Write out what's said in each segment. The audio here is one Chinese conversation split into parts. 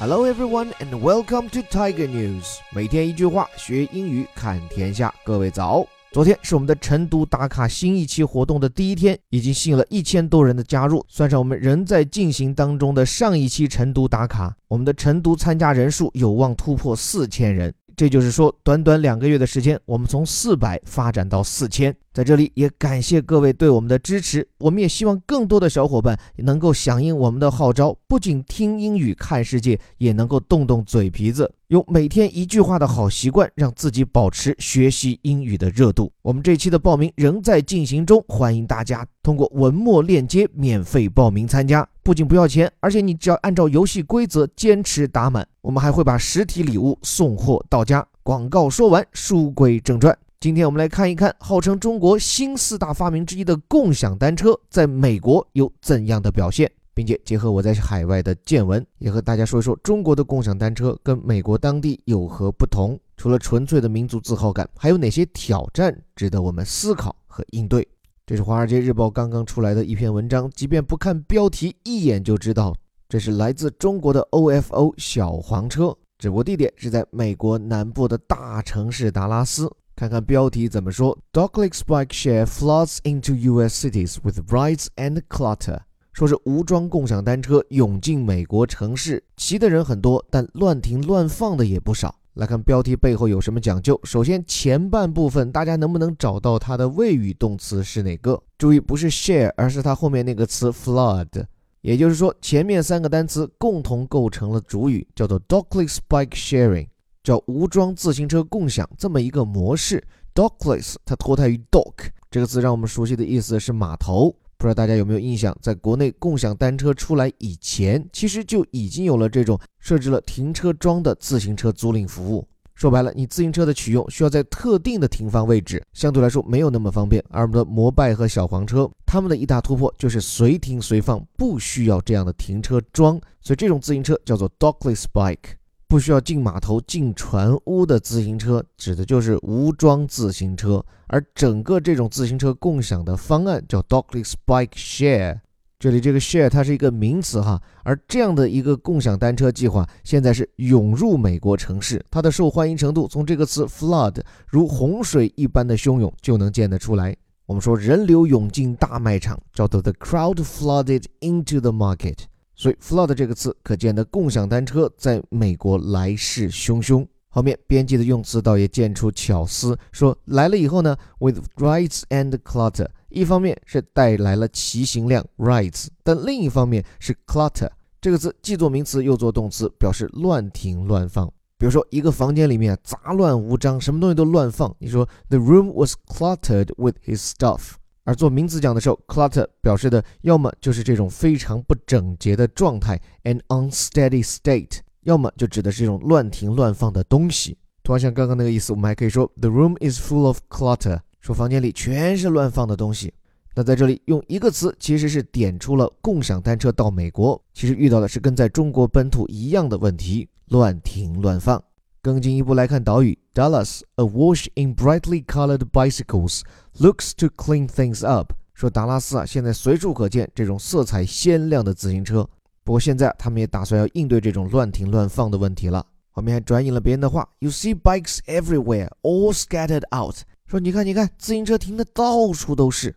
Hello everyone and welcome to Tiger News。每天一句话，学英语看天下。各位早！昨天是我们的晨读打卡新一期活动的第一天，已经吸引了一千多人的加入。算上我们仍在进行当中的上一期晨读打卡，我们的晨读参加人数有望突破四千人。这就是说，短短两个月的时间，我们从四百发展到四千。在这里也感谢各位对我们的支持，我们也希望更多的小伙伴能够响应我们的号召，不仅听英语看世界，也能够动动嘴皮子，用每天一句话的好习惯，让自己保持学习英语的热度。我们这期的报名仍在进行中，欢迎大家通过文末链接免费报名参加。不仅不要钱，而且你只要按照游戏规则坚持打满，我们还会把实体礼物送货到家。广告说完，书归正传。今天我们来看一看，号称中国新四大发明之一的共享单车，在美国有怎样的表现，并且结合我在海外的见闻，也和大家说一说中国的共享单车跟美国当地有何不同。除了纯粹的民族自豪感，还有哪些挑战值得我们思考和应对？这是《华尔街日报》刚刚出来的一篇文章，即便不看标题，一眼就知道这是来自中国的 OFO 小黄车，直播地点是在美国南部的大城市达拉斯。看看标题怎么说：Dockless bike share floods into U.S. cities with rides and clutter。说是无桩共享单车涌进美国城市，骑的人很多，但乱停乱放的也不少。来看标题背后有什么讲究。首先，前半部分大家能不能找到它的谓语动词是哪个？注意，不是 share，而是它后面那个词 flood。也就是说，前面三个单词共同构成了主语，叫做 dockless bike sharing，叫无桩自行车共享这么一个模式。dockless 它脱胎于 dock 这个词，让我们熟悉的意思是码头。不知道大家有没有印象，在国内共享单车出来以前，其实就已经有了这种设置了停车桩的自行车租赁服务。说白了，你自行车的取用需要在特定的停放位置，相对来说没有那么方便。而我们的摩拜和小黄车，他们的一大突破就是随停随放，不需要这样的停车桩，所以这种自行车叫做 dockless bike。不需要进码头、进船坞的自行车，指的就是无桩自行车。而整个这种自行车共享的方案叫 Dockless Bike Share。这里这个 share 它是一个名词哈，而这样的一个共享单车计划现在是涌入美国城市，它的受欢迎程度从这个词 flood 如洪水一般的汹涌就能见得出来。我们说人流涌进大卖场，叫做 The crowd flooded into the market。所以，flood 这个词可见的共享单车在美国来势汹汹。后面编辑的用词倒也见出巧思，说来了以后呢，with rides and clutter，一方面是带来了骑行量 rides，但另一方面是 clutter 这个词既做名词又做动词，表示乱停乱放。比如说一个房间里面杂乱无章，什么东西都乱放，你说 the room was cluttered with his stuff。而做名词讲的时候，clutter 表示的要么就是这种非常不整洁的状态，an unsteady state，要么就指的是这种乱停乱放的东西。同样像刚刚那个意思，我们还可以说 the room is full of clutter，说房间里全是乱放的东西。那在这里用一个词，其实是点出了共享单车到美国，其实遇到的是跟在中国本土一样的问题，乱停乱放。更进一步来看岛屿，Dallas awash in brightly colored bicycles looks to clean things up。说达拉斯啊，现在随处可见这种色彩鲜亮的自行车。不过现在他们也打算要应对这种乱停乱放的问题了。后面还转引了别人的话，You see bikes everywhere, all scattered out。说你看你看，自行车停的到处都是。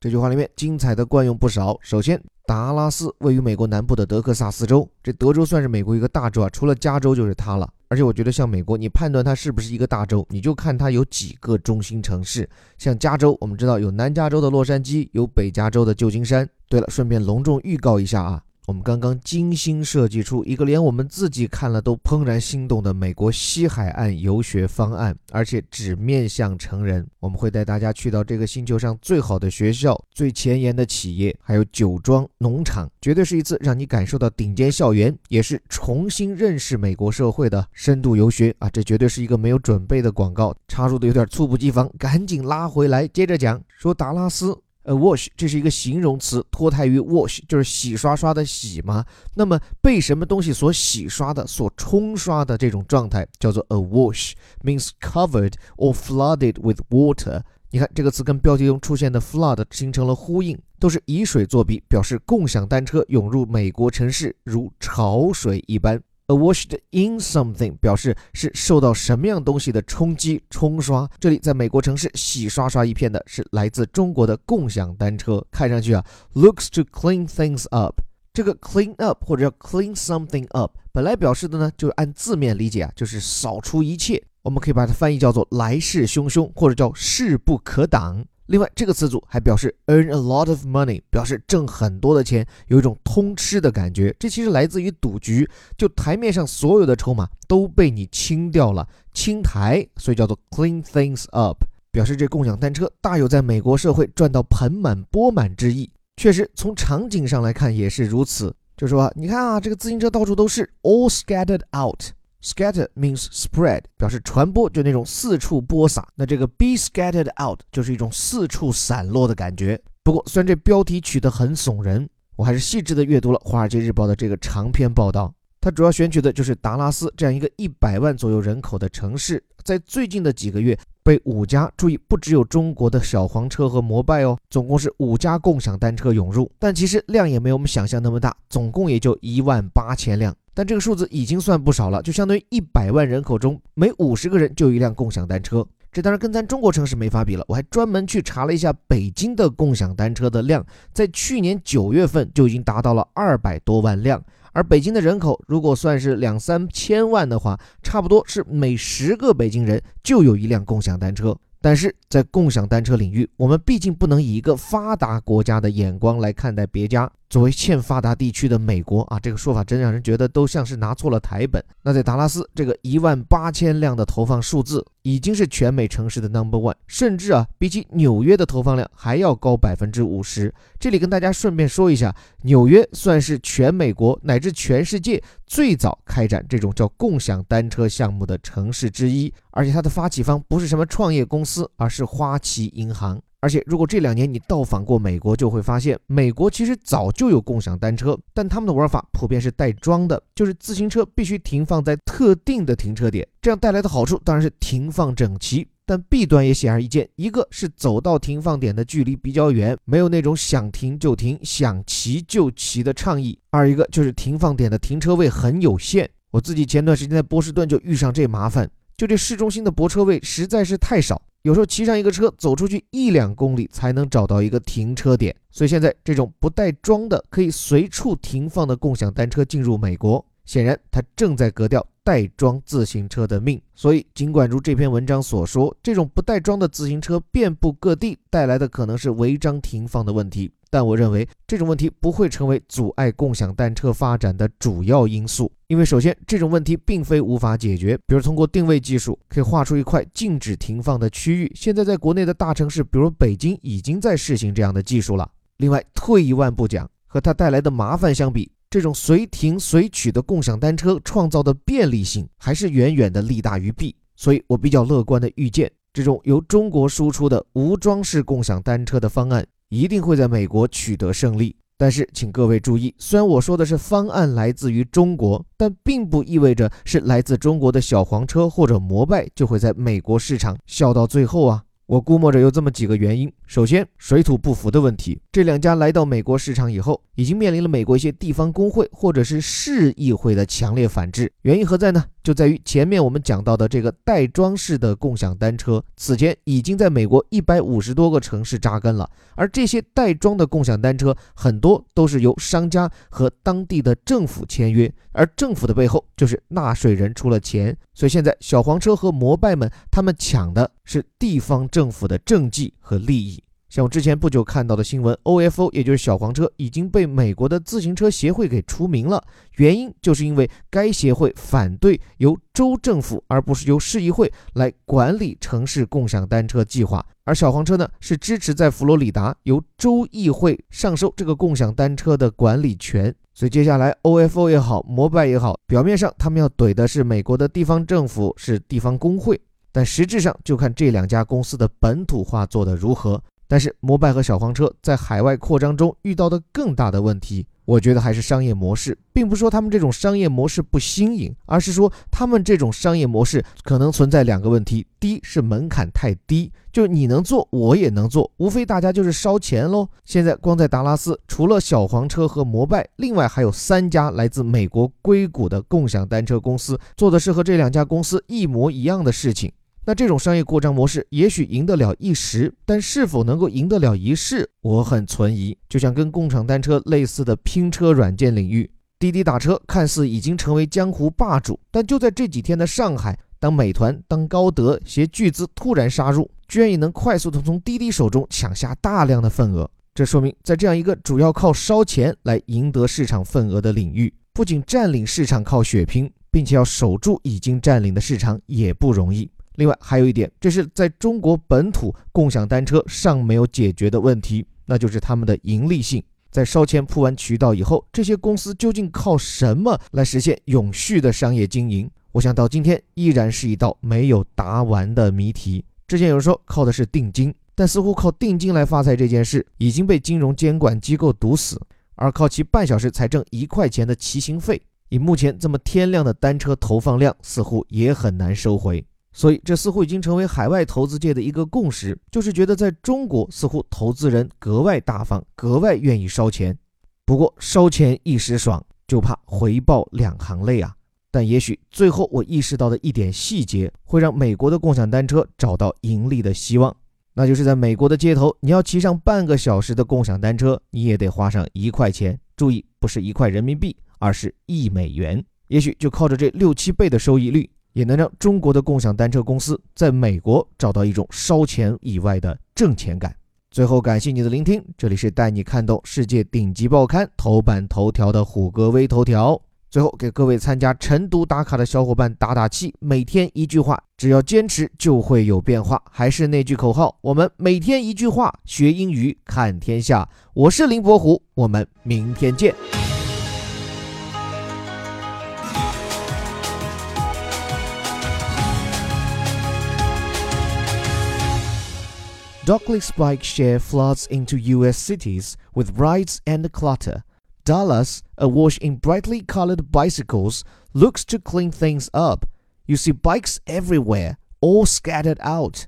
这句话里面精彩的惯用不少。首先，达拉斯位于美国南部的德克萨斯州，这德州算是美国一个大州啊，除了加州就是它了。而且我觉得，像美国，你判断它是不是一个大洲，你就看它有几个中心城市。像加州，我们知道有南加州的洛杉矶，有北加州的旧金山。对了，顺便隆重预告一下啊。我们刚刚精心设计出一个连我们自己看了都怦然心动的美国西海岸游学方案，而且只面向成人。我们会带大家去到这个星球上最好的学校、最前沿的企业，还有酒庄、农场，绝对是一次让你感受到顶尖校园，也是重新认识美国社会的深度游学啊！这绝对是一个没有准备的广告，插入的有点猝不及防，赶紧拉回来，接着讲。说达拉斯。A wash，这是一个形容词，脱胎于 wash，就是洗刷刷的洗嘛。那么被什么东西所洗刷的、所冲刷的这种状态叫做 a wash，means covered or flooded with water。你看这个词跟标题中出现的 flood 形成了呼应，都是以水作比，表示共享单车涌入美国城市如潮水一般。A washed in something 表示是受到什么样东西的冲击冲刷。这里在美国城市洗刷刷一片的是来自中国的共享单车，看上去啊，looks to clean things up。这个 clean up 或者叫 clean something up，本来表示的呢，就是按字面理解啊，就是扫除一切。我们可以把它翻译叫做来势汹汹，或者叫势不可挡。另外，这个词组还表示 earn a lot of money，表示挣很多的钱，有一种通吃的感觉。这其实来自于赌局，就台面上所有的筹码都被你清掉了，清台，所以叫做 clean things up，表示这共享单车大有在美国社会赚到盆满钵满之意。确实，从场景上来看也是如此。就说，你看啊，这个自行车到处都是，all scattered out。Scatter means spread，表示传播，就那种四处播撒。那这个 be scattered out 就是一种四处散落的感觉。不过，虽然这标题取得很耸人，我还是细致的阅读了《华尔街日报》的这个长篇报道。它主要选取的就是达拉斯这样一个一百万左右人口的城市，在最近的几个月。被五家注意，不只有中国的小黄车和摩拜哦，总共是五家共享单车涌入，但其实量也没有我们想象那么大，总共也就一万八千辆，但这个数字已经算不少了，就相当于一百万人口中每五十个人就一辆共享单车，这当然跟咱中国城市没法比了。我还专门去查了一下北京的共享单车的量，在去年九月份就已经达到了二百多万辆。而北京的人口如果算是两三千万的话，差不多是每十个北京人就有一辆共享单车。但是在共享单车领域，我们毕竟不能以一个发达国家的眼光来看待别家。作为欠发达地区的美国啊，这个说法真让人觉得都像是拿错了台本。那在达拉斯，这个一万八千辆的投放数字已经是全美城市的 number one，甚至啊，比起纽约的投放量还要高百分之五十。这里跟大家顺便说一下，纽约算是全美国乃至全世界最早开展这种叫共享单车项目的城市之一，而且它的发起方不是什么创业公司，而是花旗银行。而且，如果这两年你到访过美国，就会发现，美国其实早就有共享单车，但他们的玩法普遍是带桩的，就是自行车必须停放在特定的停车点。这样带来的好处当然是停放整齐，但弊端也显而易见，一个是走到停放点的距离比较远，没有那种想停就停、想骑就骑的畅意；二一个就是停放点的停车位很有限。我自己前段时间在波士顿就遇上这麻烦，就这市中心的泊车位实在是太少。有时候骑上一个车，走出去一两公里才能找到一个停车点，所以现在这种不带桩的、可以随处停放的共享单车进入美国，显然它正在革掉带桩自行车的命。所以，尽管如这篇文章所说，这种不带桩的自行车遍布各地，带来的可能是违章停放的问题。但我认为这种问题不会成为阻碍共享单车发展的主要因素，因为首先这种问题并非无法解决，比如通过定位技术可以画出一块禁止停放的区域，现在在国内的大城市，比如北京已经在试行这样的技术了。另外，退一万步讲，和它带来的麻烦相比，这种随停随取的共享单车创造的便利性还是远远的利大于弊，所以我比较乐观的预见，这种由中国输出的无桩式共享单车的方案。一定会在美国取得胜利，但是请各位注意，虽然我说的是方案来自于中国，但并不意味着是来自中国的小黄车或者摩拜就会在美国市场笑到最后啊。我估摸着有这么几个原因。首先，水土不服的问题。这两家来到美国市场以后，已经面临了美国一些地方工会或者是市议会的强烈反制。原因何在呢？就在于前面我们讲到的这个带桩式的共享单车，此前已经在美国一百五十多个城市扎根了。而这些带桩的共享单车，很多都是由商家和当地的政府签约，而政府的背后就是纳税人出了钱。所以现在小黄车和摩拜们，他们抢的是地方政府的政绩和利益。像我之前不久看到的新闻，OFO 也就是小黄车已经被美国的自行车协会给除名了，原因就是因为该协会反对由州政府而不是由市议会来管理城市共享单车计划，而小黄车呢是支持在佛罗里达由州议会上收这个共享单车的管理权。所以接下来 OFO 也好，摩拜也好，表面上他们要怼的是美国的地方政府，是地方工会，但实质上就看这两家公司的本土化做得如何。但是摩拜和小黄车在海外扩张中遇到的更大的问题。我觉得还是商业模式，并不是说他们这种商业模式不新颖，而是说他们这种商业模式可能存在两个问题：第一是门槛太低，就你能做，我也能做，无非大家就是烧钱喽。现在光在达拉斯，除了小黄车和摩拜，另外还有三家来自美国硅谷的共享单车公司，做的是和这两家公司一模一样的事情。那这种商业扩张模式也许赢得了一时，但是否能够赢得了一世，我很存疑。就像跟共享单车类似的拼车软件领域，滴滴打车看似已经成为江湖霸主，但就在这几天的上海，当美团、当高德携巨资突然杀入，居然也能快速的从滴滴手中抢下大量的份额。这说明，在这样一个主要靠烧钱来赢得市场份额的领域，不仅占领市场靠血拼，并且要守住已经占领的市场也不容易。另外还有一点，这是在中国本土共享单车尚没有解决的问题，那就是他们的盈利性。在烧钱铺完渠道以后，这些公司究竟靠什么来实现永续的商业经营？我想到今天依然是一道没有答完的谜题。之前有人说靠的是定金，但似乎靠定金来发财这件事已经被金融监管机构堵死，而靠其半小时才挣一块钱的骑行费，以目前这么天量的单车投放量，似乎也很难收回。所以，这似乎已经成为海外投资界的一个共识，就是觉得在中国，似乎投资人格外大方，格外愿意烧钱。不过，烧钱一时爽，就怕回报两行泪啊！但也许最后我意识到的一点细节，会让美国的共享单车找到盈利的希望，那就是在美国的街头，你要骑上半个小时的共享单车，你也得花上一块钱。注意，不是一块人民币，而是一美元。也许就靠着这六七倍的收益率。也能让中国的共享单车公司在美国找到一种烧钱以外的挣钱感。最后，感谢你的聆听，这里是带你看懂世界顶级报刊头版头条的虎哥微头条。最后，给各位参加晨读打卡的小伙伴打打气，每天一句话，只要坚持就会有变化。还是那句口号，我们每天一句话，学英语看天下。我是林伯虎，我们明天见。Dockley's bike share floods into US cities with rides and clutter. Dallas, awash in brightly colored bicycles, looks to clean things up. You see bikes everywhere, all scattered out.